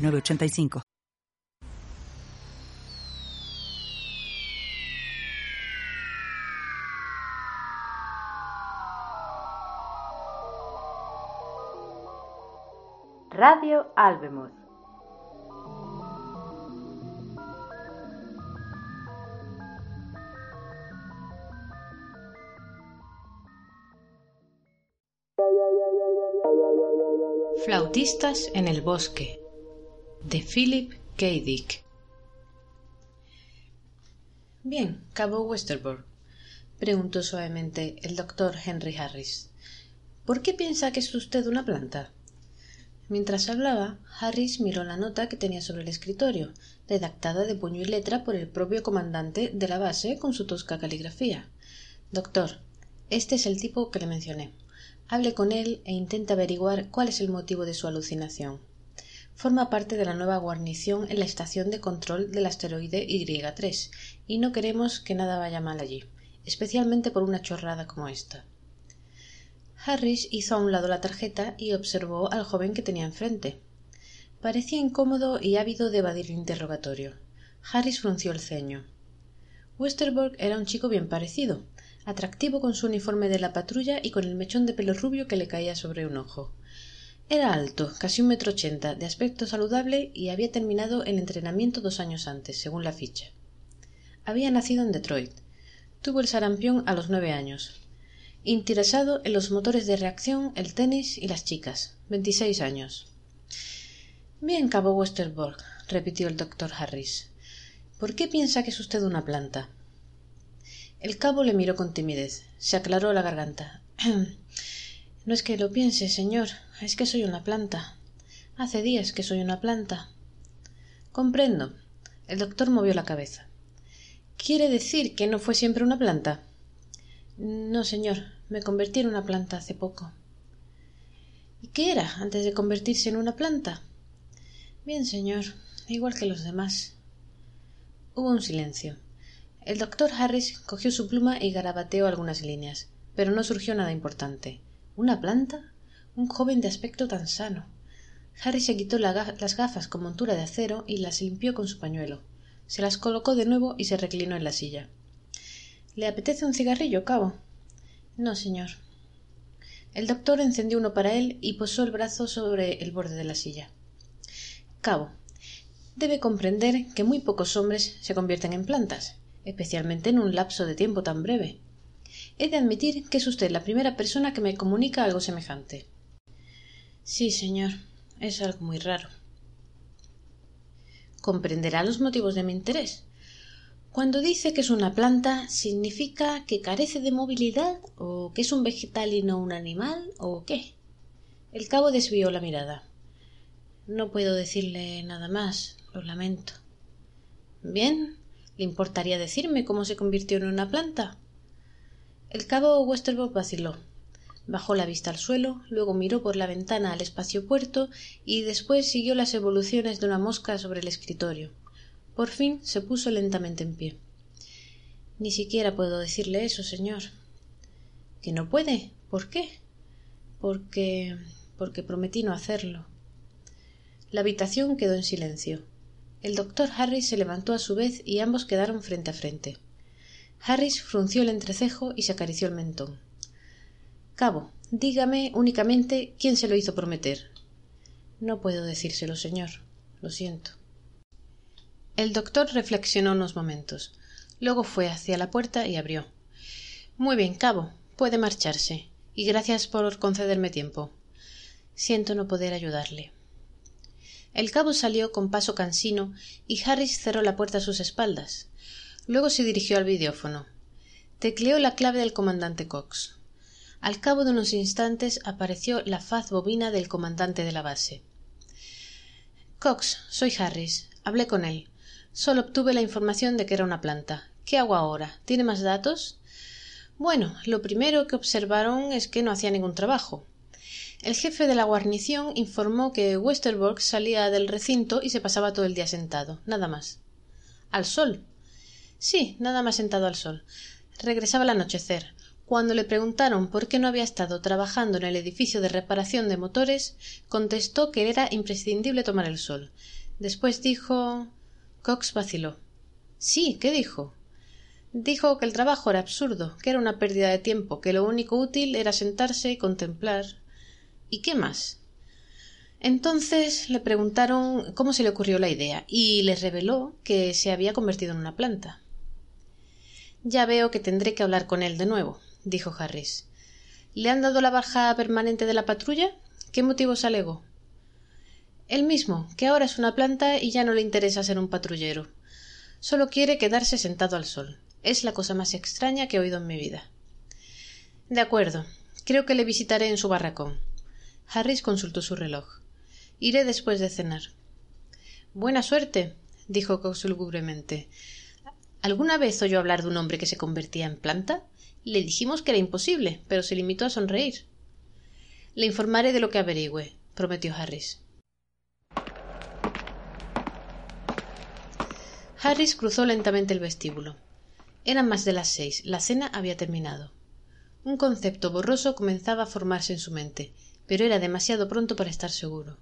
985. Radio Albemus. Flautistas en el bosque de Philip K. Dick. Bien, cabo Westerbork, preguntó suavemente el doctor Henry Harris. ¿Por qué piensa que es usted una planta? Mientras hablaba, Harris miró la nota que tenía sobre el escritorio, redactada de puño y letra por el propio comandante de la base con su tosca caligrafía. Doctor, este es el tipo que le mencioné. Hable con él e intente averiguar cuál es el motivo de su alucinación forma parte de la nueva guarnición en la estación de control del asteroide Y3 y no queremos que nada vaya mal allí, especialmente por una chorrada como esta. Harris hizo a un lado la tarjeta y observó al joven que tenía enfrente. Parecía incómodo y ávido de evadir el interrogatorio. Harris frunció el ceño. Westerbork era un chico bien parecido, atractivo con su uniforme de la patrulla y con el mechón de pelo rubio que le caía sobre un ojo. Era alto, casi un metro ochenta, de aspecto saludable y había terminado el entrenamiento dos años antes, según la ficha. Había nacido en Detroit. Tuvo el sarampión a los nueve años. Interesado en los motores de reacción, el tenis y las chicas. Veintiséis años. Bien, cabo Westerbork, repitió el doctor Harris. ¿Por qué piensa que es usted una planta? El cabo le miró con timidez. Se aclaró la garganta. No es que lo piense, señor, es que soy una planta. Hace días que soy una planta. Comprendo. El doctor movió la cabeza. ¿Quiere decir que no fue siempre una planta? No, señor. Me convertí en una planta hace poco. ¿Y qué era antes de convertirse en una planta? Bien, señor. Igual que los demás. Hubo un silencio. El doctor Harris cogió su pluma y garabateó algunas líneas, pero no surgió nada importante. ¿Una planta? Un joven de aspecto tan sano. Harry se quitó las gafas con montura de acero y las limpió con su pañuelo. Se las colocó de nuevo y se reclinó en la silla. ¿Le apetece un cigarrillo, cabo? No, señor. El doctor encendió uno para él y posó el brazo sobre el borde de la silla. Cabo, debe comprender que muy pocos hombres se convierten en plantas, especialmente en un lapso de tiempo tan breve. He de admitir que es usted la primera persona que me comunica algo semejante. Sí, señor. Es algo muy raro. Comprenderá los motivos de mi interés. Cuando dice que es una planta, ¿significa que carece de movilidad? ¿O que es un vegetal y no un animal? ¿O qué? El cabo desvió la mirada. No puedo decirle nada más. Lo lamento. Bien. ¿Le importaría decirme cómo se convirtió en una planta? El cabo Westerbork vaciló. Bajó la vista al suelo, luego miró por la ventana al espacio puerto y después siguió las evoluciones de una mosca sobre el escritorio. Por fin se puso lentamente en pie. Ni siquiera puedo decirle eso, señor. ¿Que no puede? ¿Por qué? Porque. porque prometí no hacerlo. La habitación quedó en silencio. El doctor Harry se levantó a su vez y ambos quedaron frente a frente. Harris frunció el entrecejo y se acarició el mentón. Cabo, dígame únicamente quién se lo hizo prometer. No puedo decírselo, señor. Lo siento. El doctor reflexionó unos momentos. Luego fue hacia la puerta y abrió. Muy bien, cabo. Puede marcharse. Y gracias por concederme tiempo. Siento no poder ayudarle. El cabo salió con paso cansino y Harris cerró la puerta a sus espaldas. Luego se dirigió al videófono. Tecleó la clave del comandante Cox. Al cabo de unos instantes apareció la faz bobina del comandante de la base. Cox, soy Harris. Hablé con él. Solo obtuve la información de que era una planta. ¿Qué hago ahora? ¿Tiene más datos? Bueno, lo primero que observaron es que no hacía ningún trabajo. El jefe de la guarnición informó que Westerbork salía del recinto y se pasaba todo el día sentado, nada más. ¿Al sol? Sí, nada más sentado al sol. Regresaba al anochecer. Cuando le preguntaron por qué no había estado trabajando en el edificio de reparación de motores, contestó que era imprescindible tomar el sol. Después dijo. Cox vaciló. Sí, ¿qué dijo? Dijo que el trabajo era absurdo, que era una pérdida de tiempo, que lo único útil era sentarse y contemplar. ¿Y qué más? Entonces le preguntaron cómo se le ocurrió la idea y les reveló que se había convertido en una planta. Ya veo que tendré que hablar con él de nuevo, dijo Harris. ¿Le han dado la baja permanente de la patrulla? ¿Qué motivos alegó? El mismo, que ahora es una planta y ya no le interesa ser un patrullero. Solo quiere quedarse sentado al sol. Es la cosa más extraña que he oído en mi vida. De acuerdo. Creo que le visitaré en su barracón. Harris consultó su reloj. Iré después de cenar. Buena suerte, dijo Cox lúgubremente. ¿Alguna vez oyó hablar de un hombre que se convertía en planta? Le dijimos que era imposible, pero se limitó a sonreír. Le informaré de lo que averigüe, prometió Harris. Harris cruzó lentamente el vestíbulo. Eran más de las seis. La cena había terminado. Un concepto borroso comenzaba a formarse en su mente, pero era demasiado pronto para estar seguro.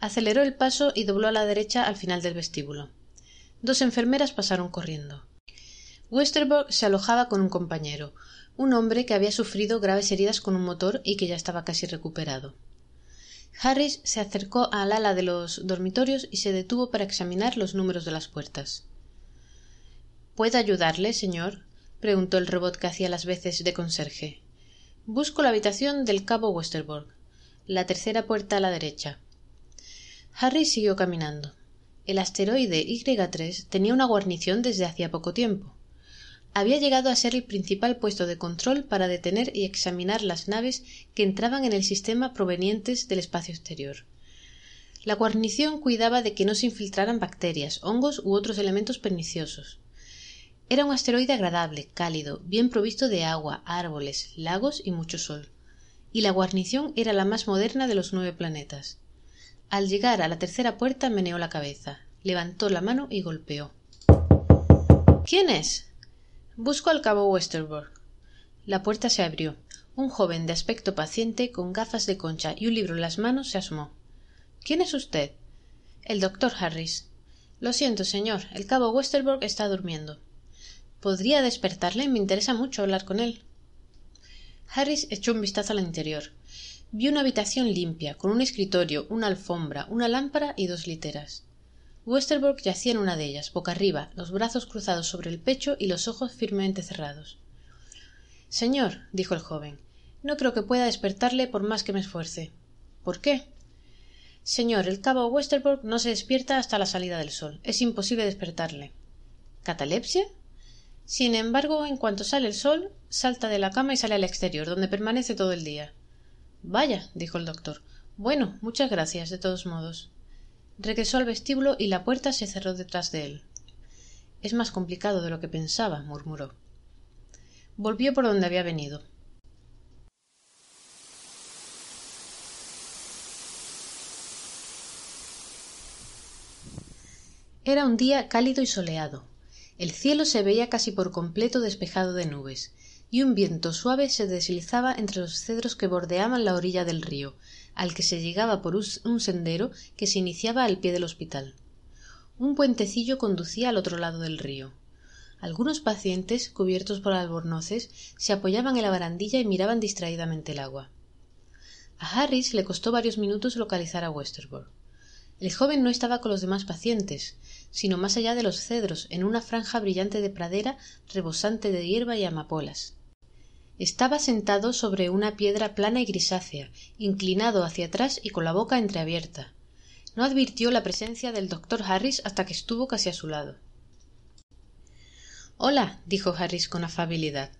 Aceleró el paso y dobló a la derecha al final del vestíbulo. Dos enfermeras pasaron corriendo. Westerbork se alojaba con un compañero, un hombre que había sufrido graves heridas con un motor y que ya estaba casi recuperado. Harris se acercó al ala de los dormitorios y se detuvo para examinar los números de las puertas. ¿Puedo ayudarle, señor? preguntó el robot que hacía las veces de conserje. Busco la habitación del cabo Westerbork. La tercera puerta a la derecha. Harris siguió caminando. El asteroide Y3 tenía una guarnición desde hacía poco tiempo. Había llegado a ser el principal puesto de control para detener y examinar las naves que entraban en el sistema provenientes del espacio exterior. La guarnición cuidaba de que no se infiltraran bacterias, hongos u otros elementos perniciosos. Era un asteroide agradable, cálido, bien provisto de agua, árboles, lagos y mucho sol. Y la guarnición era la más moderna de los nueve planetas. Al llegar a la tercera puerta meneó la cabeza, levantó la mano y golpeó. ¿Quién es? Busco al cabo Westerbork. La puerta se abrió. Un joven de aspecto paciente, con gafas de concha y un libro en las manos, se asomó. ¿Quién es usted? El doctor Harris. Lo siento, señor. El cabo Westerbork está durmiendo. ¿Podría despertarle? Me interesa mucho hablar con él. Harris echó un vistazo al interior. Vio una habitación limpia, con un escritorio, una alfombra, una lámpara y dos literas. Westerbork yacía en una de ellas, boca arriba, los brazos cruzados sobre el pecho y los ojos firmemente cerrados. Señor, dijo el joven, no creo que pueda despertarle por más que me esfuerce. ¿Por qué? Señor, el cabo Westerbork no se despierta hasta la salida del sol. Es imposible despertarle. ¿Catalepsia? Sin embargo, en cuanto sale el sol, salta de la cama y sale al exterior, donde permanece todo el día. Vaya, dijo el doctor. Bueno, muchas gracias, de todos modos. Regresó al vestíbulo y la puerta se cerró detrás de él. Es más complicado de lo que pensaba, murmuró. Volvió por donde había venido. Era un día cálido y soleado. El cielo se veía casi por completo despejado de nubes, y un viento suave se deslizaba entre los cedros que bordeaban la orilla del río, al que se llegaba por un sendero que se iniciaba al pie del hospital. Un puentecillo conducía al otro lado del río. Algunos pacientes, cubiertos por albornoces, se apoyaban en la barandilla y miraban distraídamente el agua. A Harris le costó varios minutos localizar a Westerbork. El joven no estaba con los demás pacientes, sino más allá de los cedros, en una franja brillante de pradera rebosante de hierba y amapolas. Estaba sentado sobre una piedra plana y grisácea, inclinado hacia atrás y con la boca entreabierta. No advirtió la presencia del doctor Harris hasta que estuvo casi a su lado. Hola, dijo Harris con afabilidad.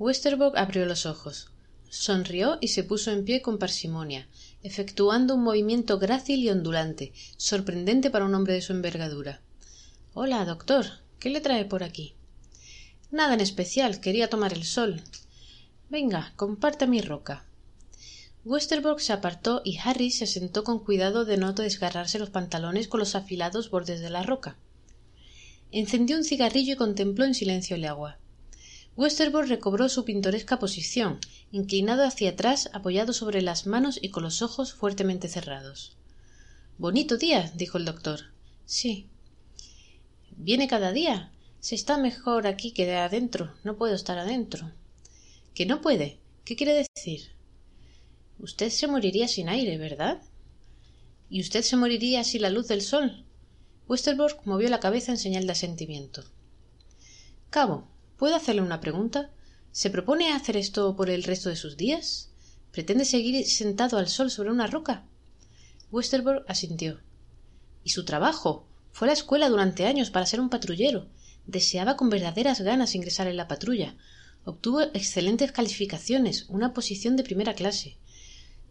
Westerbork abrió los ojos. Sonrió y se puso en pie con parsimonia, efectuando un movimiento grácil y ondulante, sorprendente para un hombre de su envergadura. Hola, doctor. ¿Qué le trae por aquí? Nada en especial. Quería tomar el sol. Venga, comparte mi roca. Westerbork se apartó y Harry se sentó con cuidado de no desgarrarse los pantalones con los afilados bordes de la roca. Encendió un cigarrillo y contempló en silencio el agua. Westerbork recobró su pintoresca posición, inclinado hacia atrás, apoyado sobre las manos y con los ojos fuertemente cerrados. Bonito día, dijo el doctor. Sí. ¿Viene cada día? Se está mejor aquí que adentro. No puedo estar adentro. ¿Que no puede? ¿Qué quiere decir? Usted se moriría sin aire, ¿verdad? ¿Y usted se moriría sin la luz del sol? Westerbork movió la cabeza en señal de asentimiento. Cabo, ¿puedo hacerle una pregunta? ¿Se propone hacer esto por el resto de sus días? ¿Pretende seguir sentado al sol sobre una roca? Westerbork asintió. ¿Y su trabajo? Fue a la escuela durante años para ser un patrullero. Deseaba con verdaderas ganas ingresar en la patrulla. Obtuvo excelentes calificaciones, una posición de primera clase.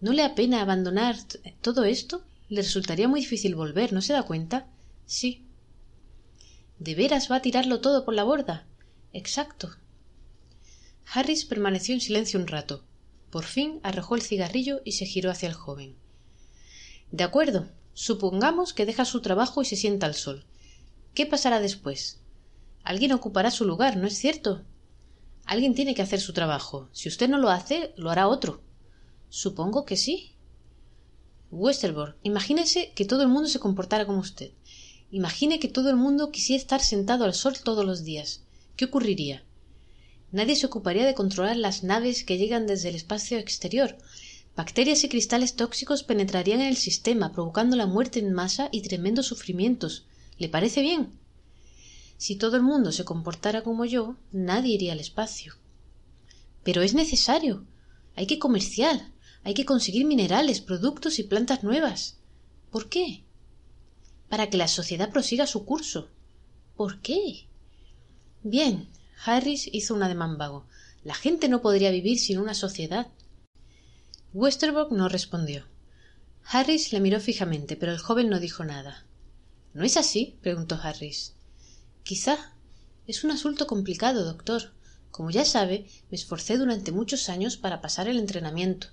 ¿No le apena abandonar todo esto? Le resultaría muy difícil volver, ¿no se da cuenta? Sí. ¿De veras va a tirarlo todo por la borda? Exacto. Harris permaneció en silencio un rato. Por fin arrojó el cigarrillo y se giró hacia el joven. De acuerdo. Supongamos que deja su trabajo y se sienta al sol. ¿Qué pasará después? Alguien ocupará su lugar, ¿no es cierto? Alguien tiene que hacer su trabajo. Si usted no lo hace, lo hará otro. Supongo que sí. Westerbork, imagínese que todo el mundo se comportara como usted. Imagine que todo el mundo quisiera estar sentado al sol todos los días. ¿Qué ocurriría? Nadie se ocuparía de controlar las naves que llegan desde el espacio exterior. Bacterias y cristales tóxicos penetrarían en el sistema, provocando la muerte en masa y tremendos sufrimientos. ¿Le parece bien? Si todo el mundo se comportara como yo, nadie iría al espacio. Pero es necesario. Hay que comerciar. Hay que conseguir minerales, productos y plantas nuevas. ¿Por qué? Para que la sociedad prosiga su curso. ¿Por qué? Bien, Harris hizo un ademán vago. La gente no podría vivir sin una sociedad. Westerbork no respondió. Harris le miró fijamente, pero el joven no dijo nada. ¿No es así? preguntó Harris. Quizá. Es un asunto complicado, doctor. Como ya sabe, me esforcé durante muchos años para pasar el entrenamiento.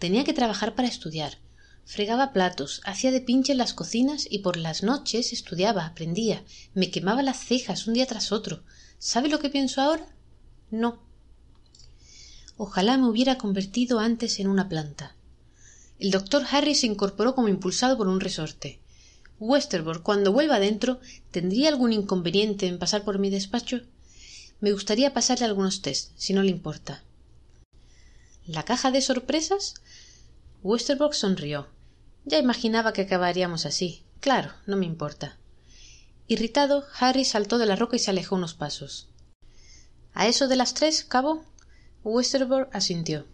Tenía que trabajar para estudiar. Fregaba platos, hacía de pinche en las cocinas y por las noches estudiaba, aprendía. Me quemaba las cejas un día tras otro. ¿Sabe lo que pienso ahora? No. Ojalá me hubiera convertido antes en una planta. El doctor Harry se incorporó como impulsado por un resorte. Westerbork, cuando vuelva adentro, ¿tendría algún inconveniente en pasar por mi despacho? Me gustaría pasarle algunos test, si no le importa. ¿La caja de sorpresas? Westerbork sonrió. Ya imaginaba que acabaríamos así. Claro, no me importa. Irritado, Harry saltó de la roca y se alejó unos pasos. ¿A eso de las tres, cabo? Westerbork asintió.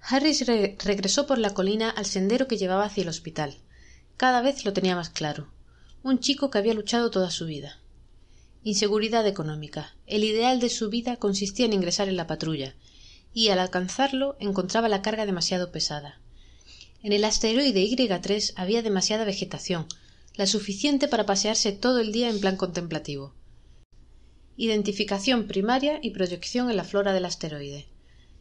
Harry regresó por la colina al sendero que llevaba hacia el hospital. Cada vez lo tenía más claro. Un chico que había luchado toda su vida. Inseguridad económica. El ideal de su vida consistía en ingresar en la patrulla, y al alcanzarlo encontraba la carga demasiado pesada. En el asteroide Y3 había demasiada vegetación, la suficiente para pasearse todo el día en plan contemplativo. Identificación primaria y proyección en la flora del asteroide.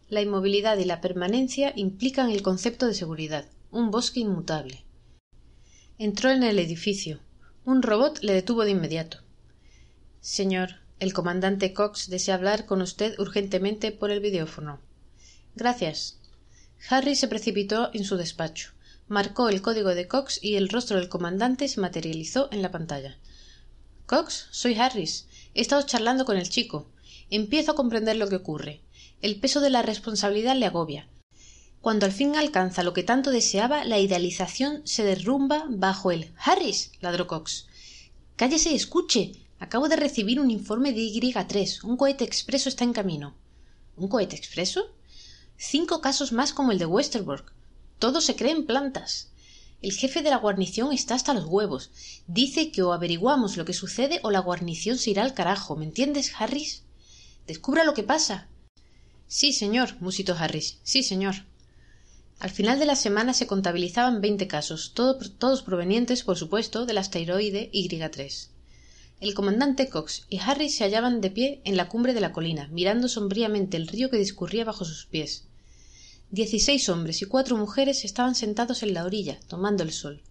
La inmovilidad y la permanencia implican el concepto de seguridad, un bosque inmutable. Entró en el edificio. Un robot le detuvo de inmediato. Señor, el comandante Cox desea hablar con usted urgentemente por el videófono. Gracias. Harry se precipitó en su despacho marcó el código de Cox y el rostro del comandante se materializó en la pantalla. Cox, soy Harris. He estado charlando con el chico. Empiezo a comprender lo que ocurre. El peso de la responsabilidad le agobia. Cuando al fin alcanza lo que tanto deseaba, la idealización se derrumba bajo él. Harris. ladró Cox. Cállese escuche. Acabo de recibir un informe de Y3. Un cohete expreso está en camino. ¿Un cohete expreso? Cinco casos más como el de Westerbork. Todo se cree en plantas. El jefe de la guarnición está hasta los huevos. Dice que o averiguamos lo que sucede o la guarnición se irá al carajo. ¿Me entiendes, Harris? Descubra lo que pasa. Sí, señor, musitó Harris. Sí, señor. Al final de la semana se contabilizaban veinte casos, todos provenientes, por supuesto, del asteroide Y3. El comandante Cox y Harry se hallaban de pie en la cumbre de la colina, mirando sombríamente el río que discurría bajo sus pies. Dieciséis hombres y cuatro mujeres estaban sentados en la orilla, tomando el sol.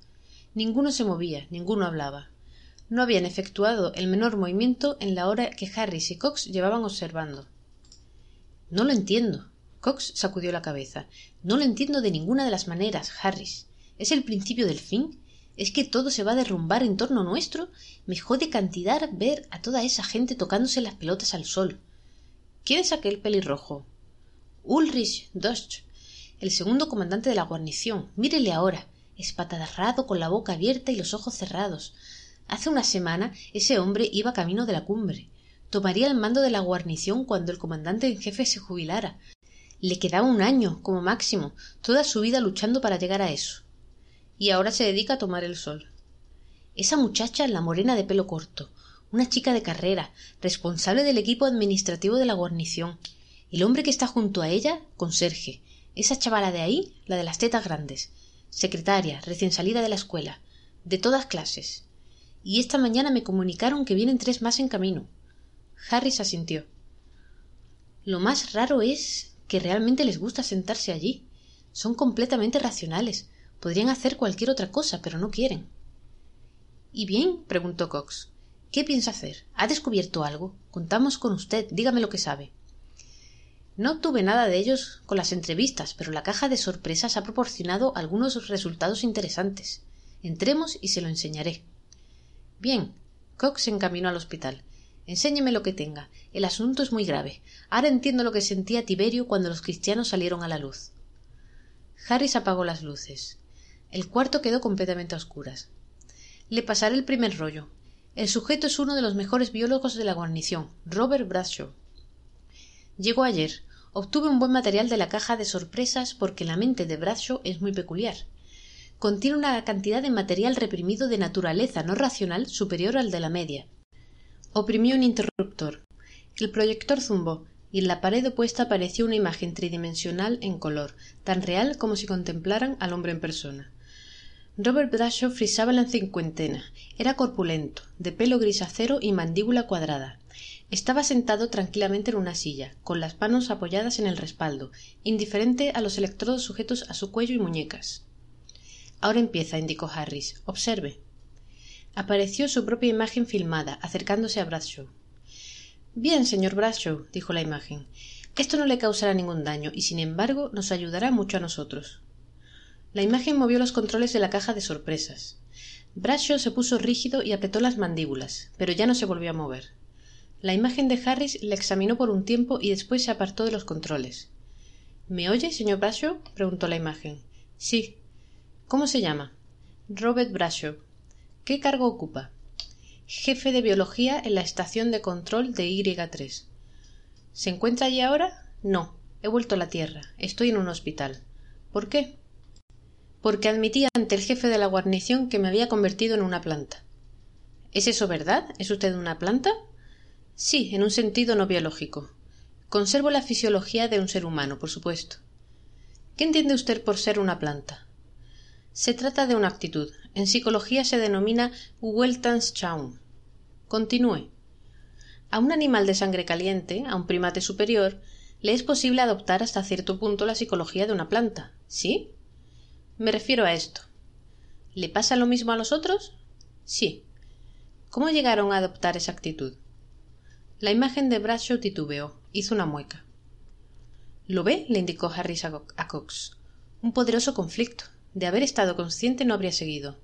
Ninguno se movía, ninguno hablaba. No habían efectuado el menor movimiento en la hora que Harris y Cox llevaban observando. No lo entiendo. Cox sacudió la cabeza. No lo entiendo de ninguna de las maneras, Harris. ¿Es el principio del fin? ¿Es que todo se va a derrumbar en torno nuestro? Me jode cantidad ver a toda esa gente tocándose las pelotas al sol. ¿Quién es aquel pelirrojo? Ulrich Dosch, el segundo comandante de la guarnición. Mírele ahora, espatadarrado con la boca abierta y los ojos cerrados. Hace una semana ese hombre iba camino de la cumbre. Tomaría el mando de la guarnición cuando el comandante en jefe se jubilara. Le quedaba un año, como máximo, toda su vida luchando para llegar a eso y ahora se dedica a tomar el sol. Esa muchacha, la morena de pelo corto, una chica de carrera, responsable del equipo administrativo de la guarnición. El hombre que está junto a ella, conserje. Esa chavala de ahí, la de las tetas grandes. Secretaria, recién salida de la escuela. De todas clases. Y esta mañana me comunicaron que vienen tres más en camino. Harris asintió. Lo más raro es que realmente les gusta sentarse allí. Son completamente racionales. Podrían hacer cualquier otra cosa, pero no quieren. ¿Y bien? preguntó Cox. ¿Qué piensa hacer? ¿Ha descubierto algo? Contamos con usted. Dígame lo que sabe. No tuve nada de ellos con las entrevistas, pero la caja de sorpresas ha proporcionado algunos resultados interesantes. Entremos y se lo enseñaré. Bien. Cox se encaminó al hospital. Enséñeme lo que tenga. El asunto es muy grave. Ahora entiendo lo que sentía Tiberio cuando los cristianos salieron a la luz. Harris apagó las luces. El cuarto quedó completamente a oscuras. Le pasaré el primer rollo. El sujeto es uno de los mejores biólogos de la guarnición, Robert Bradshaw. Llegó ayer. Obtuve un buen material de la caja de sorpresas porque la mente de Bradshaw es muy peculiar. Contiene una cantidad de material reprimido de naturaleza no racional superior al de la media. Oprimió un interruptor. El proyector zumbó y en la pared opuesta apareció una imagen tridimensional en color, tan real como si contemplaran al hombre en persona. Robert Bradshaw frisaba la cincuentena. Era corpulento, de pelo grisáceo y mandíbula cuadrada. Estaba sentado tranquilamente en una silla, con las manos apoyadas en el respaldo, indiferente a los electrodos sujetos a su cuello y muñecas. Ahora empieza, indicó Harris. Observe. Apareció su propia imagen filmada, acercándose a Bradshaw. Bien, señor Bradshaw, dijo la imagen. Esto no le causará ningún daño y, sin embargo, nos ayudará mucho a nosotros. La imagen movió los controles de la caja de sorpresas. Bradshaw se puso rígido y apretó las mandíbulas, pero ya no se volvió a mover. La imagen de Harris le examinó por un tiempo y después se apartó de los controles. ¿Me oye, señor Bradshaw? preguntó la imagen. Sí. ¿Cómo se llama? Robert Bradshaw. ¿Qué cargo ocupa? Jefe de biología en la estación de control de Y3. ¿Se encuentra allí ahora? No. He vuelto a la Tierra. Estoy en un hospital. ¿Por qué? porque admití ante el jefe de la guarnición que me había convertido en una planta. ¿Es eso verdad? ¿Es usted una planta? Sí, en un sentido no biológico. Conservo la fisiología de un ser humano, por supuesto. ¿Qué entiende usted por ser una planta? Se trata de una actitud. En psicología se denomina Weltanschauung. Continúe. A un animal de sangre caliente, a un primate superior, le es posible adoptar hasta cierto punto la psicología de una planta. ¿Sí? Me refiero a esto. ¿Le pasa lo mismo a los otros? Sí. ¿Cómo llegaron a adoptar esa actitud? La imagen de Bradshaw titubeó, hizo una mueca. ¿Lo ve? le indicó Harris a Cox. Un poderoso conflicto. De haber estado consciente no habría seguido.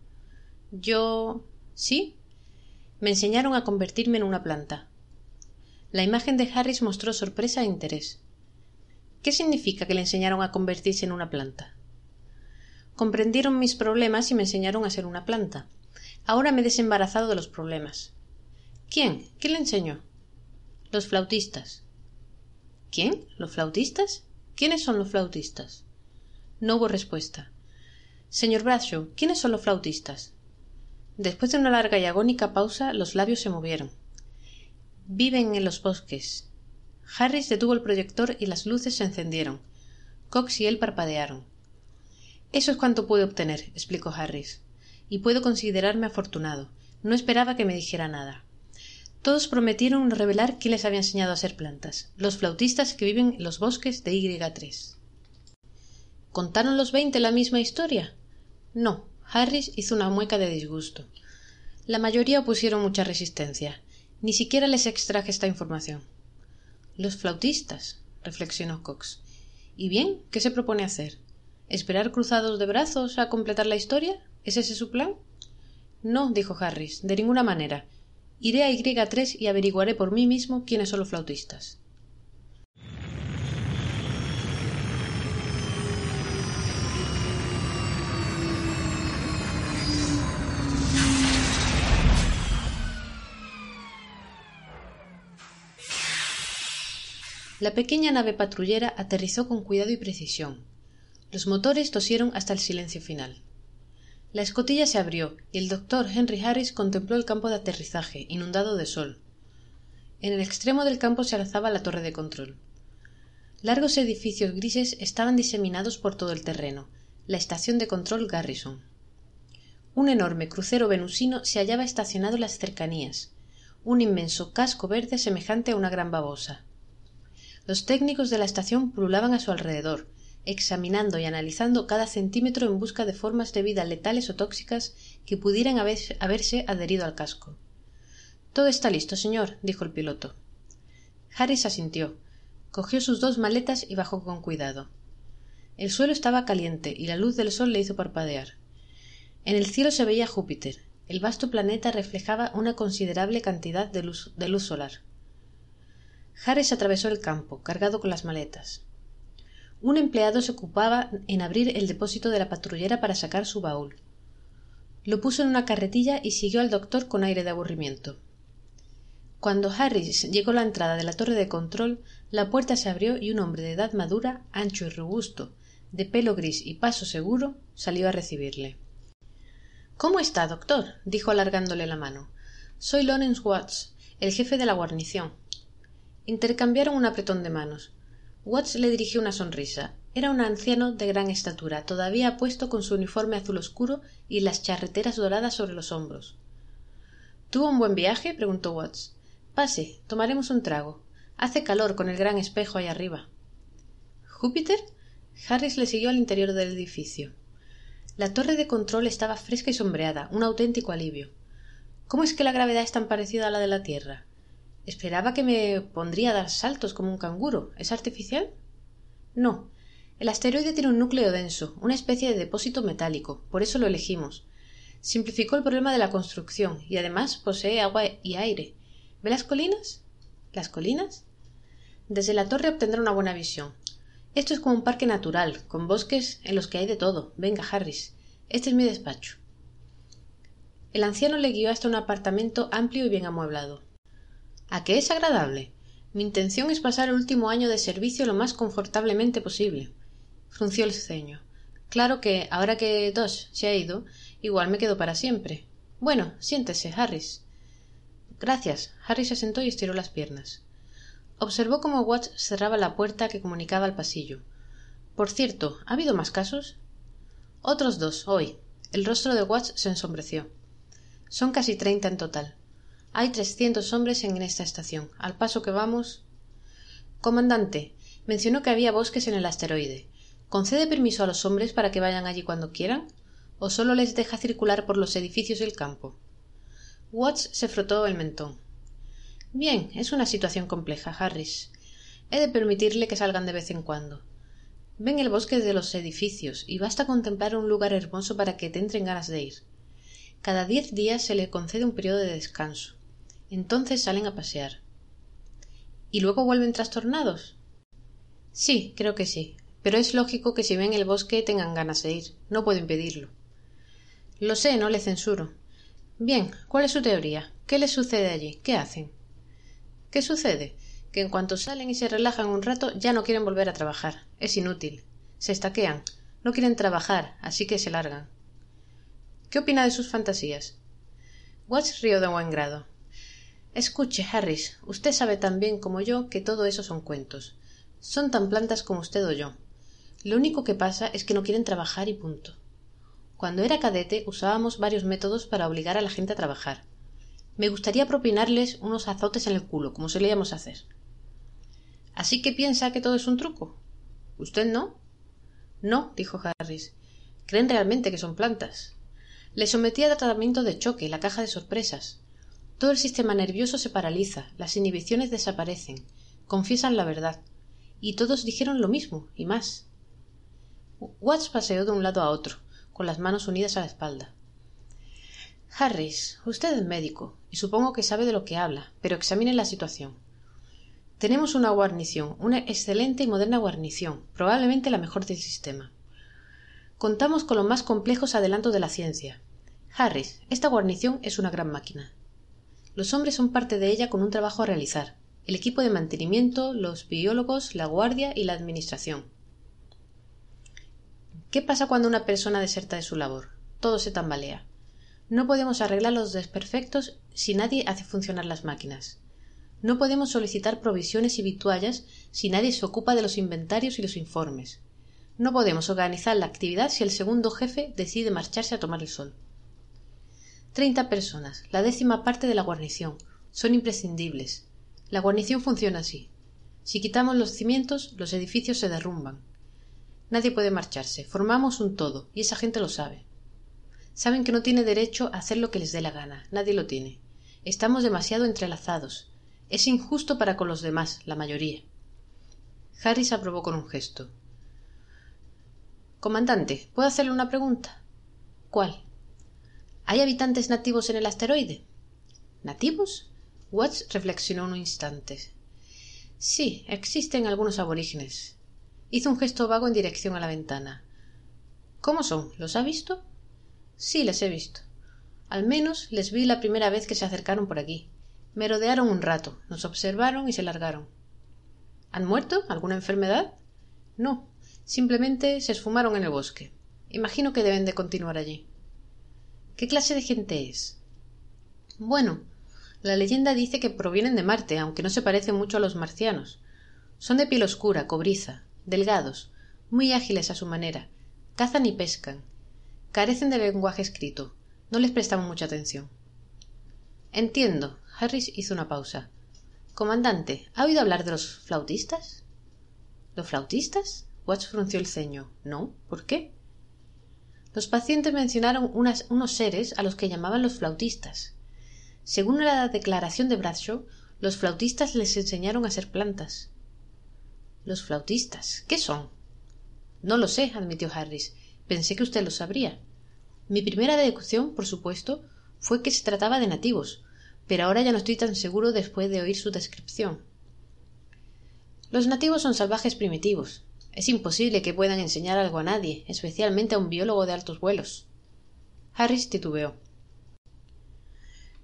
Yo. ¿Sí? Me enseñaron a convertirme en una planta. La imagen de Harris mostró sorpresa e interés. ¿Qué significa que le enseñaron a convertirse en una planta? comprendieron mis problemas y me enseñaron a ser una planta. Ahora me he desembarazado de los problemas. ¿Quién? ¿Quién le enseñó? Los flautistas. ¿Quién? ¿Los flautistas? ¿Quiénes son los flautistas? No hubo respuesta. Señor Bradshaw, ¿quiénes son los flautistas? Después de una larga y agónica pausa, los labios se movieron. Viven en los bosques. Harris detuvo el proyector y las luces se encendieron. Cox y él parpadearon. Eso es cuanto pude obtener, explicó Harris. Y puedo considerarme afortunado. No esperaba que me dijera nada. Todos prometieron revelar quién les había enseñado a ser plantas, los flautistas que viven en los bosques de Y3. ¿Contaron los veinte la misma historia? No. Harris hizo una mueca de disgusto. La mayoría opusieron mucha resistencia. Ni siquiera les extraje esta información. Los flautistas, reflexionó Cox. ¿Y bien? ¿Qué se propone hacer? ¿Esperar cruzados de brazos a completar la historia? ¿Es ese su plan? No, dijo Harris, de ninguna manera. Iré a Y3 y averiguaré por mí mismo quiénes son los flautistas. La pequeña nave patrullera aterrizó con cuidado y precisión. Los motores tosieron hasta el silencio final. La escotilla se abrió y el doctor Henry Harris contempló el campo de aterrizaje, inundado de sol. En el extremo del campo se alzaba la torre de control. Largos edificios grises estaban diseminados por todo el terreno, la estación de control Garrison. Un enorme crucero venusino se hallaba estacionado en las cercanías, un inmenso casco verde semejante a una gran babosa. Los técnicos de la estación pululaban a su alrededor, examinando y analizando cada centímetro en busca de formas de vida letales o tóxicas que pudieran haberse adherido al casco. Todo está listo, señor, dijo el piloto. Harris asintió, cogió sus dos maletas y bajó con cuidado. El suelo estaba caliente y la luz del sol le hizo parpadear. En el cielo se veía Júpiter. El vasto planeta reflejaba una considerable cantidad de luz, de luz solar. Harris atravesó el campo, cargado con las maletas. Un empleado se ocupaba en abrir el depósito de la patrullera para sacar su baúl. Lo puso en una carretilla y siguió al doctor con aire de aburrimiento. Cuando Harris llegó a la entrada de la torre de control, la puerta se abrió y un hombre de edad madura, ancho y robusto, de pelo gris y paso seguro, salió a recibirle. ¿Cómo está, doctor? dijo alargándole la mano. Soy Lawrence Watts, el jefe de la guarnición. Intercambiaron un apretón de manos. Watts le dirigió una sonrisa. Era un anciano de gran estatura, todavía puesto con su uniforme azul oscuro y las charreteras doradas sobre los hombros. ¿Tuvo un buen viaje? preguntó Watts. Pase, tomaremos un trago. Hace calor con el gran espejo ahí arriba. ¿Júpiter? Harris le siguió al interior del edificio. La torre de control estaba fresca y sombreada, un auténtico alivio. ¿Cómo es que la gravedad es tan parecida a la de la Tierra? Esperaba que me pondría a dar saltos como un canguro. ¿Es artificial? No. El asteroide tiene un núcleo denso, una especie de depósito metálico, por eso lo elegimos. Simplificó el problema de la construcción y además posee agua y aire. ¿Ve las colinas? ¿Las colinas? Desde la torre obtendrá una buena visión. Esto es como un parque natural, con bosques en los que hay de todo. Venga, Harris. Este es mi despacho. El anciano le guió hasta un apartamento amplio y bien amueblado. ¿A qué es agradable? Mi intención es pasar el último año de servicio lo más confortablemente posible. Frunció el ceño. Claro que, ahora que Dosh se ha ido, igual me quedo para siempre. Bueno, siéntese, Harris. Gracias. Harris se sentó y estiró las piernas. Observó cómo Watts cerraba la puerta que comunicaba al pasillo. Por cierto, ¿ha habido más casos? Otros dos, hoy. El rostro de Watts se ensombreció. Son casi treinta en total. Hay trescientos hombres en esta estación. Al paso que vamos. Comandante, mencionó que había bosques en el asteroide. ¿Concede permiso a los hombres para que vayan allí cuando quieran? ¿O solo les deja circular por los edificios y el campo? Watts se frotó el mentón. Bien, es una situación compleja, Harris. He de permitirle que salgan de vez en cuando. Ven el bosque de los edificios y basta contemplar un lugar hermoso para que te entren ganas de ir. Cada diez días se le concede un periodo de descanso. Entonces salen a pasear. ¿Y luego vuelven trastornados? Sí, creo que sí. Pero es lógico que si ven el bosque tengan ganas de ir. No puedo impedirlo. Lo sé, no le censuro. Bien, ¿cuál es su teoría? ¿Qué les sucede allí? ¿Qué hacen? ¿Qué sucede? Que en cuanto salen y se relajan un rato ya no quieren volver a trabajar. Es inútil. Se estaquean. No quieren trabajar, así que se largan. ¿Qué opina de sus fantasías? Watts rió de buen grado. Escuche, Harris, usted sabe tan bien como yo que todo eso son cuentos. Son tan plantas como usted o yo. Lo único que pasa es que no quieren trabajar y punto. Cuando era cadete usábamos varios métodos para obligar a la gente a trabajar. Me gustaría propinarles unos azotes en el culo, como solíamos hacer. Así que piensa que todo es un truco. ¿Usted no? No, dijo Harris. Creen realmente que son plantas. Le sometí a tratamiento de choque, la caja de sorpresas. Todo el sistema nervioso se paraliza, las inhibiciones desaparecen, confiesan la verdad. Y todos dijeron lo mismo, y más. Watts paseó de un lado a otro, con las manos unidas a la espalda. Harris, usted es médico, y supongo que sabe de lo que habla, pero examine la situación. Tenemos una guarnición, una excelente y moderna guarnición, probablemente la mejor del sistema. Contamos con los más complejos adelantos de la ciencia. Harris, esta guarnición es una gran máquina. Los hombres son parte de ella con un trabajo a realizar, el equipo de mantenimiento, los biólogos, la guardia y la administración. ¿Qué pasa cuando una persona deserta de su labor? Todo se tambalea. No podemos arreglar los desperfectos si nadie hace funcionar las máquinas. No podemos solicitar provisiones y vituallas si nadie se ocupa de los inventarios y los informes. No podemos organizar la actividad si el segundo jefe decide marcharse a tomar el sol. Treinta personas, la décima parte de la guarnición, son imprescindibles. La guarnición funciona así. Si quitamos los cimientos, los edificios se derrumban. Nadie puede marcharse. Formamos un todo, y esa gente lo sabe. Saben que no tiene derecho a hacer lo que les dé la gana. Nadie lo tiene. Estamos demasiado entrelazados. Es injusto para con los demás, la mayoría. Harris aprobó con un gesto. Comandante, ¿puedo hacerle una pregunta? ¿Cuál? ¿Hay habitantes nativos en el asteroide? ¿Nativos? Watts reflexionó un instante. Sí, existen algunos aborígenes. Hizo un gesto vago en dirección a la ventana. ¿Cómo son? ¿Los ha visto? Sí, les he visto. Al menos les vi la primera vez que se acercaron por aquí. Me rodearon un rato, nos observaron y se largaron. ¿Han muerto? ¿Alguna enfermedad? No, Simplemente se esfumaron en el bosque. Imagino que deben de continuar allí. ¿Qué clase de gente es? Bueno, la leyenda dice que provienen de Marte, aunque no se parecen mucho a los marcianos. Son de piel oscura, cobriza, delgados, muy ágiles a su manera, cazan y pescan. Carecen de lenguaje escrito. No les prestamos mucha atención. Entiendo. Harris hizo una pausa. Comandante, ¿ha oído hablar de los flautistas? ¿Los flautistas? Watts frunció el ceño. ¿No? ¿Por qué? Los pacientes mencionaron unos seres a los que llamaban los flautistas. Según la declaración de Bradshaw, los flautistas les enseñaron a ser plantas. Los flautistas. ¿Qué son? No lo sé, admitió Harris. Pensé que usted lo sabría. Mi primera deducción, por supuesto, fue que se trataba de nativos, pero ahora ya no estoy tan seguro después de oír su descripción. Los nativos son salvajes primitivos, es imposible que puedan enseñar algo a nadie, especialmente a un biólogo de altos vuelos. Harris titubeó.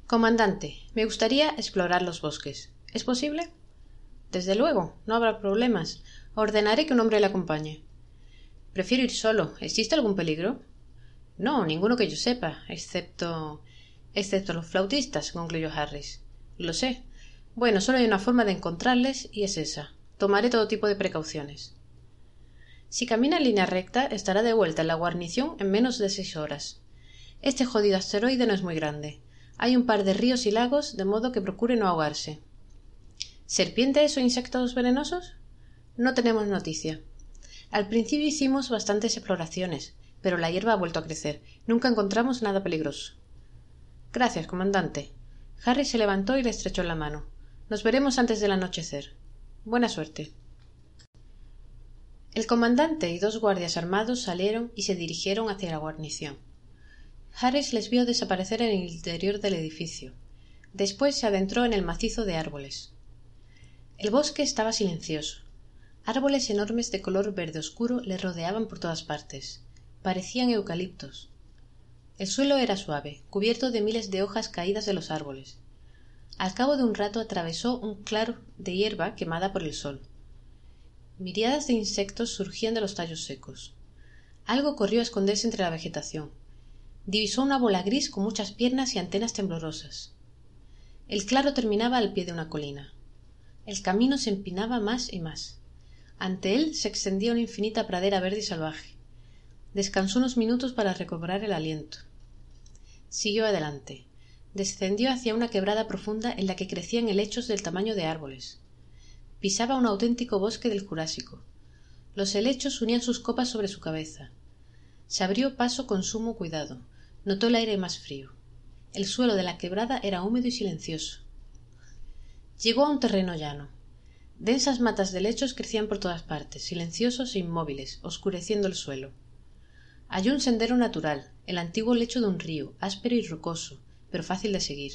Comandante, me gustaría explorar los bosques. ¿Es posible? Desde luego, no habrá problemas. Ordenaré que un hombre le acompañe. Prefiero ir solo. ¿Existe algún peligro? No, ninguno que yo sepa, excepto. excepto los flautistas, concluyó Harris. Lo sé. Bueno, solo hay una forma de encontrarles y es esa. Tomaré todo tipo de precauciones. Si camina en línea recta, estará de vuelta en la guarnición en menos de seis horas. Este jodido asteroide no es muy grande. Hay un par de ríos y lagos, de modo que procure no ahogarse. ¿Serpientes o insectos venenosos? No tenemos noticia. Al principio hicimos bastantes exploraciones, pero la hierba ha vuelto a crecer. Nunca encontramos nada peligroso. Gracias, comandante. Harry se levantó y le estrechó la mano. Nos veremos antes del anochecer. Buena suerte. El comandante y dos guardias armados salieron y se dirigieron hacia la guarnición. Harris les vio desaparecer en el interior del edificio. Después se adentró en el macizo de árboles. El bosque estaba silencioso. Árboles enormes de color verde oscuro le rodeaban por todas partes. Parecían eucaliptos. El suelo era suave, cubierto de miles de hojas caídas de los árboles. Al cabo de un rato atravesó un claro de hierba quemada por el sol. Miriadas de insectos surgían de los tallos secos. Algo corrió a esconderse entre la vegetación. Divisó una bola gris con muchas piernas y antenas temblorosas. El claro terminaba al pie de una colina. El camino se empinaba más y más. ante él se extendía una infinita pradera verde y salvaje descansó unos minutos para recobrar el aliento siguió adelante descendió hacia una quebrada profunda en la que crecían helechos del tamaño de árboles pisaba un auténtico bosque del jurásico. Los helechos unían sus copas sobre su cabeza. Se abrió paso con sumo cuidado. Notó el aire más frío. El suelo de la quebrada era húmedo y silencioso. Llegó a un terreno llano. Densas matas de helechos crecían por todas partes silenciosos e inmóviles oscureciendo el suelo. Halló un sendero natural el antiguo lecho de un río áspero y rocoso pero fácil de seguir.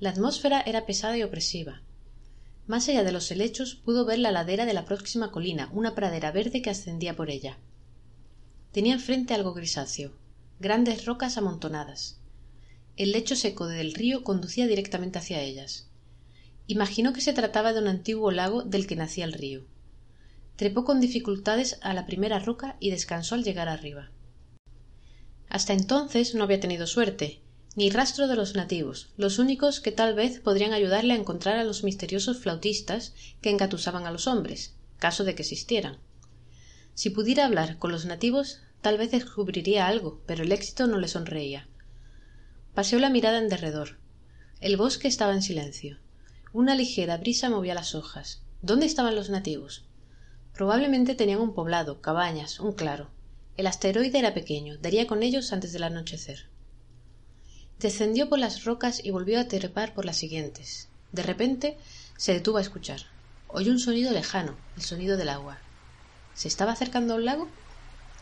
La atmósfera era pesada y opresiva más allá de los helechos pudo ver la ladera de la próxima colina una pradera verde que ascendía por ella. Tenía enfrente algo grisáceo grandes rocas amontonadas. El lecho seco del río conducía directamente hacia ellas. Imaginó que se trataba de un antiguo lago del que nacía el río. Trepó con dificultades a la primera roca y descansó al llegar arriba. Hasta entonces no había tenido suerte ni rastro de los nativos los únicos que tal vez podrían ayudarle a encontrar a los misteriosos flautistas que engatusaban a los hombres caso de que existieran. Si pudiera hablar con los nativos tal vez descubriría algo pero el éxito no le sonreía. Paseó la mirada en derredor. El bosque estaba en silencio. Una ligera brisa movía las hojas. Dónde estaban los nativos probablemente tenían un poblado cabañas un claro. El asteroide era pequeño daría con ellos antes del anochecer descendió por las rocas y volvió a trepar por las siguientes. De repente se detuvo a escuchar. Oyó un sonido lejano el sonido del agua. Se estaba acercando a un lago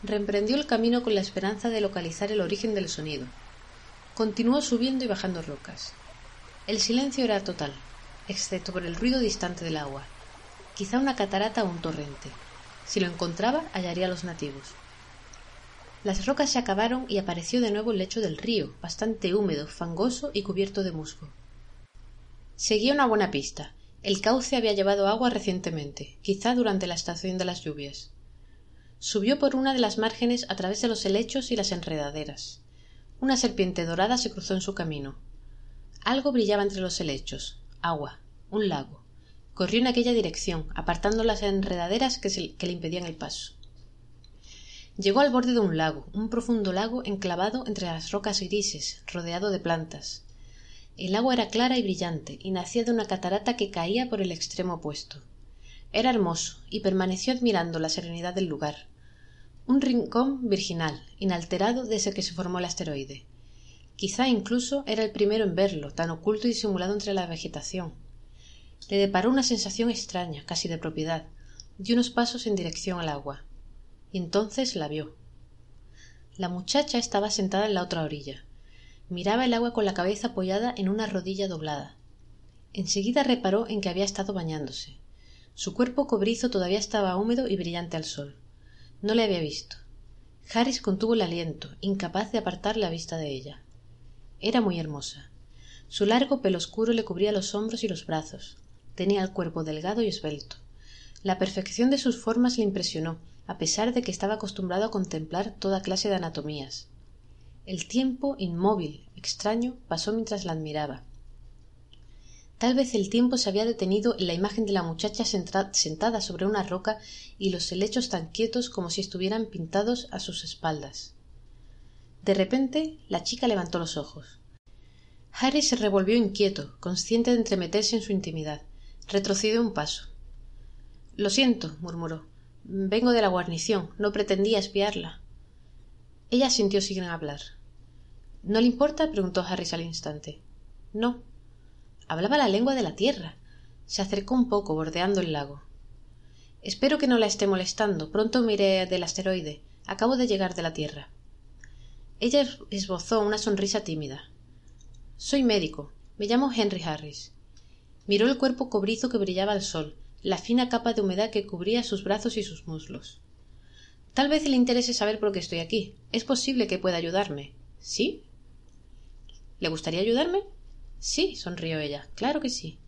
reemprendió el camino con la esperanza de localizar el origen del sonido. Continuó subiendo y bajando rocas. El silencio era total excepto por el ruido distante del agua. Quizá una catarata o un torrente. Si lo encontraba hallaría a los nativos las rocas se acabaron y apareció de nuevo el lecho del río bastante húmedo fangoso y cubierto de musgo. Seguía una buena pista. El cauce había llevado agua recientemente quizá durante la estación de las lluvias. Subió por una de las márgenes a través de los helechos y las enredaderas. Una serpiente dorada se cruzó en su camino. Algo brillaba entre los helechos. Agua. Un lago. Corrió en aquella dirección apartando las enredaderas que, le impedían el paso llegó al borde de un lago un profundo lago enclavado entre las rocas grises rodeado de plantas. El agua era clara y brillante y nacía de una catarata que caía por el extremo opuesto. Era hermoso y permaneció admirando la serenidad del lugar. Un rincón virginal inalterado desde que se formó el asteroide. Quizá incluso era el primero en verlo tan oculto y disimulado entre la vegetación. Le deparó una sensación extraña casi de propiedad dio unos pasos en dirección al agua entonces la vio. La muchacha estaba sentada en la otra orilla. Miraba el agua con la cabeza apoyada en una rodilla doblada. En seguida reparó en que había estado bañándose. Su cuerpo cobrizo todavía estaba húmedo y brillante al sol. No le había visto. Harris contuvo el aliento incapaz de apartar la vista de ella. Era muy hermosa. Su largo pelo oscuro le cubría los hombros y los brazos. Tenía el cuerpo delgado y esbelto la perfección de sus formas le impresionó a pesar de que estaba acostumbrado a contemplar toda clase de anatomías. El tiempo inmóvil extraño pasó mientras la admiraba. Tal vez el tiempo se había detenido en la imagen de la muchacha sentada sobre una roca y los helechos tan quietos como si estuvieran pintados a sus espaldas. De repente la chica levantó los ojos. Harry se revolvió inquieto consciente de entremeterse en su intimidad. Retrocedió un paso lo siento murmuró. Vengo de la guarnición. No pretendía espiarla. Ella sintió sin hablar. No le importa preguntó harris al instante. No. Hablaba la lengua de la tierra. Se acercó un poco bordeando el lago. Espero que no la esté molestando. Pronto me iré del asteroide. Acabo de llegar de la tierra. Ella esbozó una sonrisa tímida. Soy médico. Me llamo henry harris. Miró el cuerpo cobrizo que brillaba al sol la fina capa de humedad que cubría sus brazos y sus muslos. Tal vez le interese saber por qué estoy aquí. Es posible que pueda ayudarme. Sí le gustaría ayudarme sí sonrió ella. Claro que sí.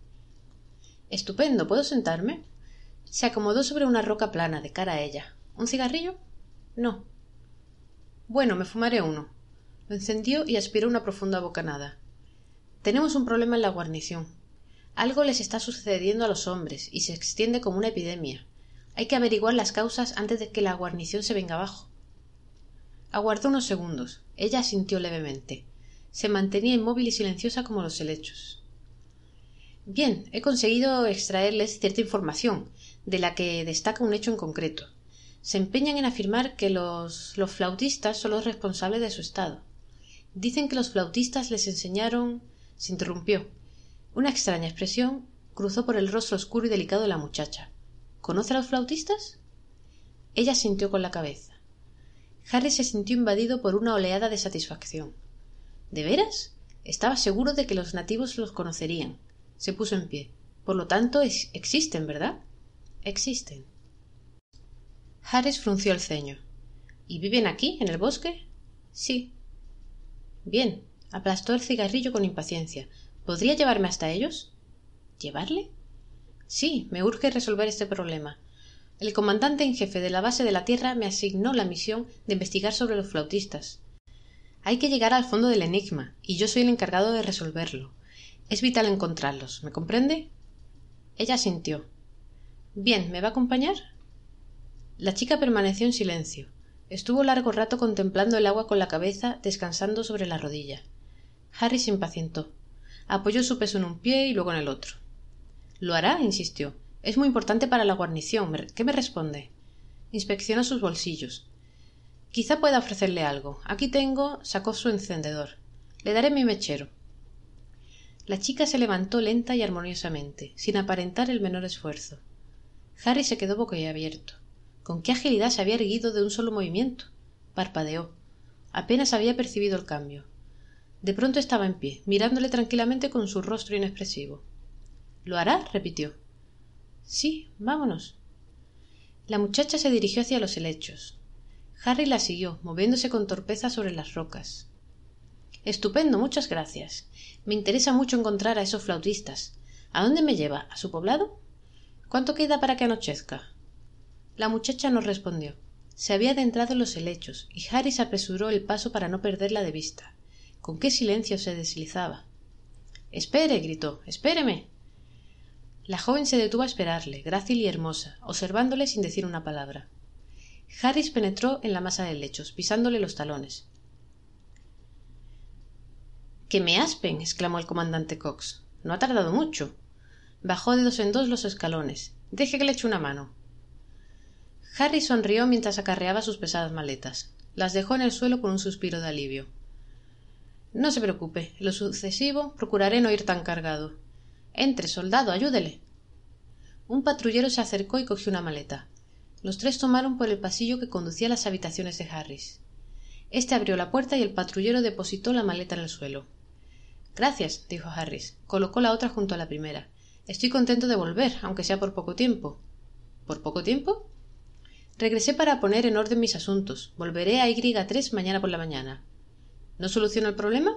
Estupendo. Puedo sentarme se acomodó sobre una roca plana de cara a ella. Un cigarrillo no. Bueno me fumaré uno. Lo encendió y aspiró una profunda bocanada. Tenemos un problema en la guarnición algo les está sucediendo a los hombres y se extiende como una epidemia Hay que averiguar las causas antes de que la guarnición se venga abajo. Aguardó unos segundos. Ella asintió levemente. Se mantenía inmóvil y silenciosa como los helechos. Bien, he conseguido extraerles cierta información, de la que destaca un hecho en concreto. Se empeñan en afirmar que los, los flautistas son los responsables de su estado. Dicen que los flautistas les enseñaron. se interrumpió. Una extraña expresión cruzó por el rostro oscuro y delicado de la muchacha. ¿Conoce a los flautistas? Ella sintió con la cabeza. Harry se sintió invadido por una oleada de satisfacción. ¿De veras? Estaba seguro de que los nativos los conocerían. Se puso en pie. Por lo tanto, existen, ¿verdad? Existen. Harris frunció el ceño. ¿Y viven aquí, en el bosque? Sí. Bien. Aplastó el cigarrillo con impaciencia. ¿Podría llevarme hasta ellos? ¿Llevarle? Sí, me urge resolver este problema. El comandante en jefe de la base de la Tierra me asignó la misión de investigar sobre los flautistas. Hay que llegar al fondo del enigma, y yo soy el encargado de resolverlo. Es vital encontrarlos. ¿Me comprende? Ella sintió. Bien, ¿me va a acompañar? La chica permaneció en silencio. Estuvo largo rato contemplando el agua con la cabeza descansando sobre la rodilla. Harry se impacientó. Apoyó su peso en un pie y luego en el otro. Lo hará, insistió. Es muy importante para la guarnición. ¿Qué me responde? Inspeccionó sus bolsillos. Quizá pueda ofrecerle algo. Aquí tengo. sacó su encendedor. Le daré mi mechero. La chica se levantó lenta y armoniosamente, sin aparentar el menor esfuerzo. Harry se quedó boquiabierto. Con qué agilidad se había erguido de un solo movimiento. Parpadeó. Apenas había percibido el cambio. De pronto estaba en pie, mirándole tranquilamente con su rostro inexpresivo. ¿Lo hará? repitió. Sí, vámonos. La muchacha se dirigió hacia los helechos. Harry la siguió, moviéndose con torpeza sobre las rocas. Estupendo, muchas gracias. Me interesa mucho encontrar a esos flautistas. ¿A dónde me lleva? ¿A su poblado? ¿Cuánto queda para que anochezca? La muchacha no respondió. Se había adentrado en los helechos, y Harry se apresuró el paso para no perderla de vista. Con qué silencio se deslizaba. Espere. gritó. Espéreme. La joven se detuvo a esperarle, grácil y hermosa, observándole sin decir una palabra. Harris penetró en la masa de lechos, pisándole los talones. Que me aspen. exclamó el comandante Cox. No ha tardado mucho. Bajó de dos en dos los escalones. Deje que le eche una mano. Harry sonrió mientras acarreaba sus pesadas maletas. Las dejó en el suelo con un suspiro de alivio. No se preocupe. En lo sucesivo procuraré no ir tan cargado. Entre, soldado, ayúdele. Un patrullero se acercó y cogió una maleta. Los tres tomaron por el pasillo que conducía a las habitaciones de Harris. Este abrió la puerta y el patrullero depositó la maleta en el suelo. Gracias, dijo Harris. Colocó la otra junto a la primera. Estoy contento de volver, aunque sea por poco tiempo. ¿Por poco tiempo? Regresé para poner en orden mis asuntos. Volveré a Y3 mañana por la mañana. ¿No soluciono el problema?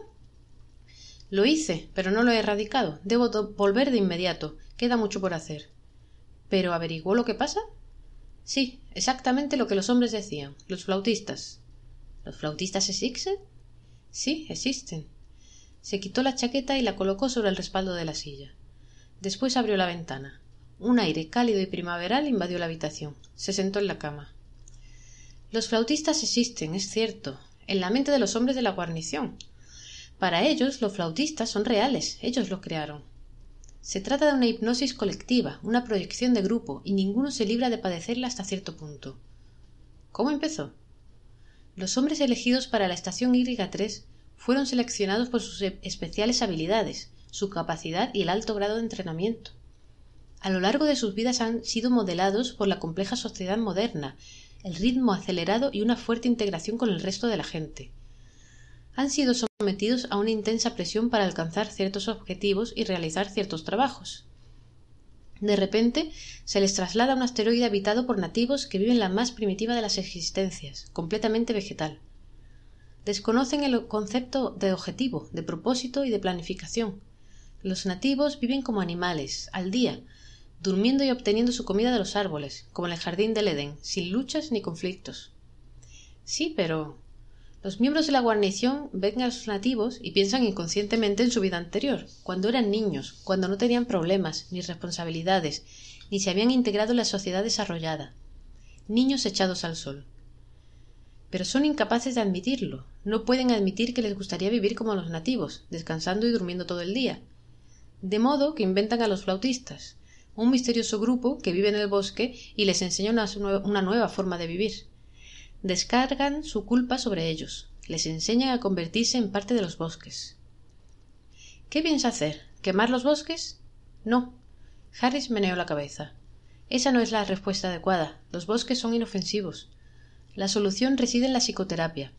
Lo hice, pero no lo he erradicado. Debo volver de inmediato. Queda mucho por hacer. ¿Pero averiguó lo que pasa? Sí, exactamente lo que los hombres decían. Los flautistas. ¿Los flautistas existen? Sí, existen. Se quitó la chaqueta y la colocó sobre el respaldo de la silla. Después abrió la ventana. Un aire cálido y primaveral invadió la habitación. Se sentó en la cama. Los flautistas existen, es cierto, en la mente de los hombres de la guarnición, para ellos, los flautistas son reales, ellos los crearon. Se trata de una hipnosis colectiva, una proyección de grupo, y ninguno se libra de padecerla hasta cierto punto. ¿Cómo empezó? Los hombres elegidos para la estación Y3 fueron seleccionados por sus especiales habilidades, su capacidad y el alto grado de entrenamiento. A lo largo de sus vidas han sido modelados por la compleja sociedad moderna, el ritmo acelerado y una fuerte integración con el resto de la gente han sido sometidos a una intensa presión para alcanzar ciertos objetivos y realizar ciertos trabajos. De repente se les traslada a un asteroide habitado por nativos que viven la más primitiva de las existencias, completamente vegetal. Desconocen el concepto de objetivo, de propósito y de planificación. Los nativos viven como animales, al día, durmiendo y obteniendo su comida de los árboles, como en el jardín del Edén, sin luchas ni conflictos. Sí, pero Los miembros de la guarnición ven a los nativos y piensan inconscientemente en su vida anterior, cuando eran niños, cuando no tenían problemas, ni responsabilidades, ni se habían integrado en la sociedad desarrollada. Niños echados al sol. Pero son incapaces de admitirlo, no pueden admitir que les gustaría vivir como los nativos, descansando y durmiendo todo el día. De modo que inventan a los flautistas, un misterioso grupo que vive en el bosque y les enseña una, nueva forma de vivir. Descargan su culpa sobre ellos, les enseñan a convertirse en parte de los bosques. ¿Qué piensa hacer? ¿Quemar los bosques? No. Harris meneó la cabeza. Esa no es la respuesta adecuada. Los bosques son inofensivos. La solución reside en la psicoterapia.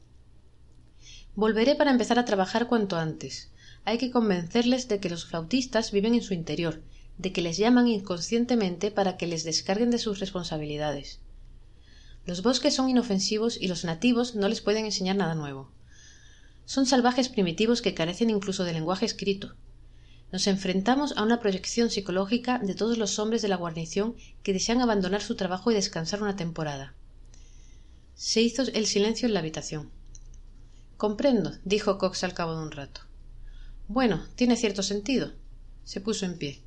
Volveré para empezar a trabajar cuanto antes. Hay que convencerles de que los flautistas viven en su interior, de que les llaman inconscientemente para que les descarguen de sus responsabilidades. Los bosques son inofensivos y los nativos no les pueden enseñar nada nuevo. Son salvajes primitivos que carecen incluso de lenguaje escrito. Nos enfrentamos a una proyección psicológica de todos los hombres de la guarnición que desean abandonar su trabajo y descansar una temporada. Se hizo el silencio en la habitación. Comprendo, dijo Cox al cabo de un rato. Bueno, tiene cierto sentido. Se puso en pie.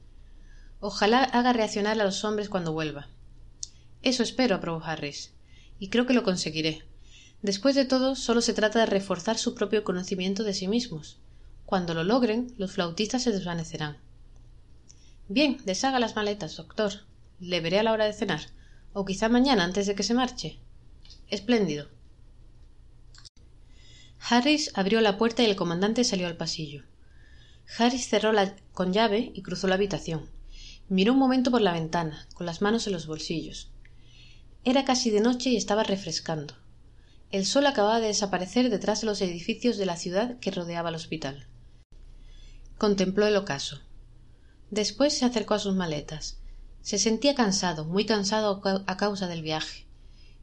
Ojalá haga reaccionar a los hombres cuando vuelva. Eso espero, aprobó Harris. Y creo que lo conseguiré. Después de todo, solo se trata de reforzar su propio conocimiento de sí mismos. Cuando lo logren, los flautistas se desvanecerán. Bien, deshaga las maletas, doctor. Le veré a la hora de cenar. O quizá mañana antes de que se marche. Espléndido. Harris abrió la puerta y el comandante salió al pasillo. Harris cerró la con llave y cruzó la habitación. Miró un momento por la ventana, con las manos en los bolsillos. Era casi de noche y estaba refrescando. El sol acababa de desaparecer detrás de los edificios de la ciudad que rodeaba el hospital. Contempló el ocaso. Después se acercó a sus maletas. Se sentía cansado, muy cansado a causa del viaje.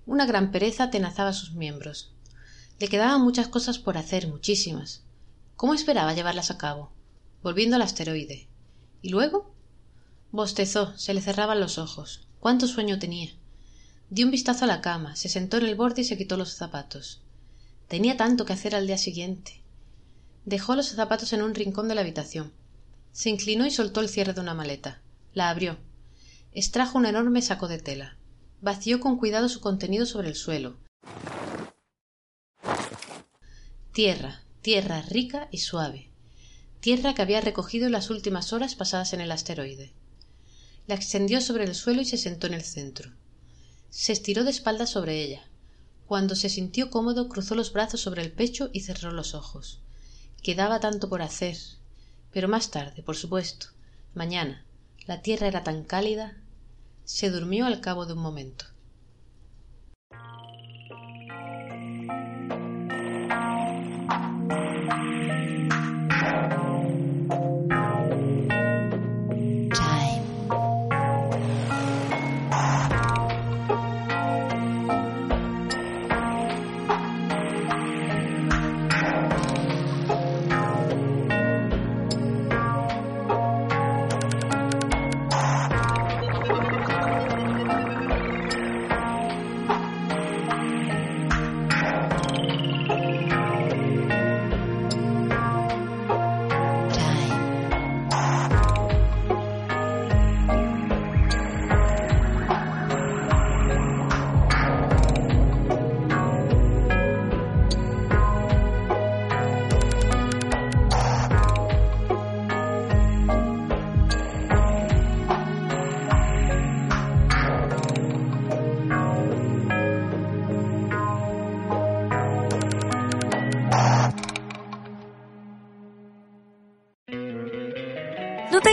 Una gran pereza tenazaba sus miembros. Le quedaban muchas cosas por hacer, muchísimas. ¿Cómo esperaba llevarlas a cabo? Volviendo al asteroide. ¿Y luego? Bostezó, se le cerraban los ojos. ¿Cuánto sueño tenía? Dio un vistazo a la cama, se sentó en el borde y se quitó los zapatos. Tenía tanto que hacer al día siguiente. Dejó los zapatos en un rincón de la habitación. Se inclinó y soltó el cierre de una maleta. La abrió. Extrajo un enorme saco de tela vació con cuidado su contenido sobre el suelo. Tierra, tierra rica y suave. Tierra que había recogido en las últimas horas pasadas en el asteroide. La extendió sobre el suelo y se sentó en el centro. Se estiró de espaldas sobre ella. Cuando se sintió cómodo, cruzó los brazos sobre el pecho y cerró los ojos. Quedaba tanto por hacer. Pero más tarde, por supuesto. Mañana. La tierra era tan cálida, se durmió al cabo de un momento.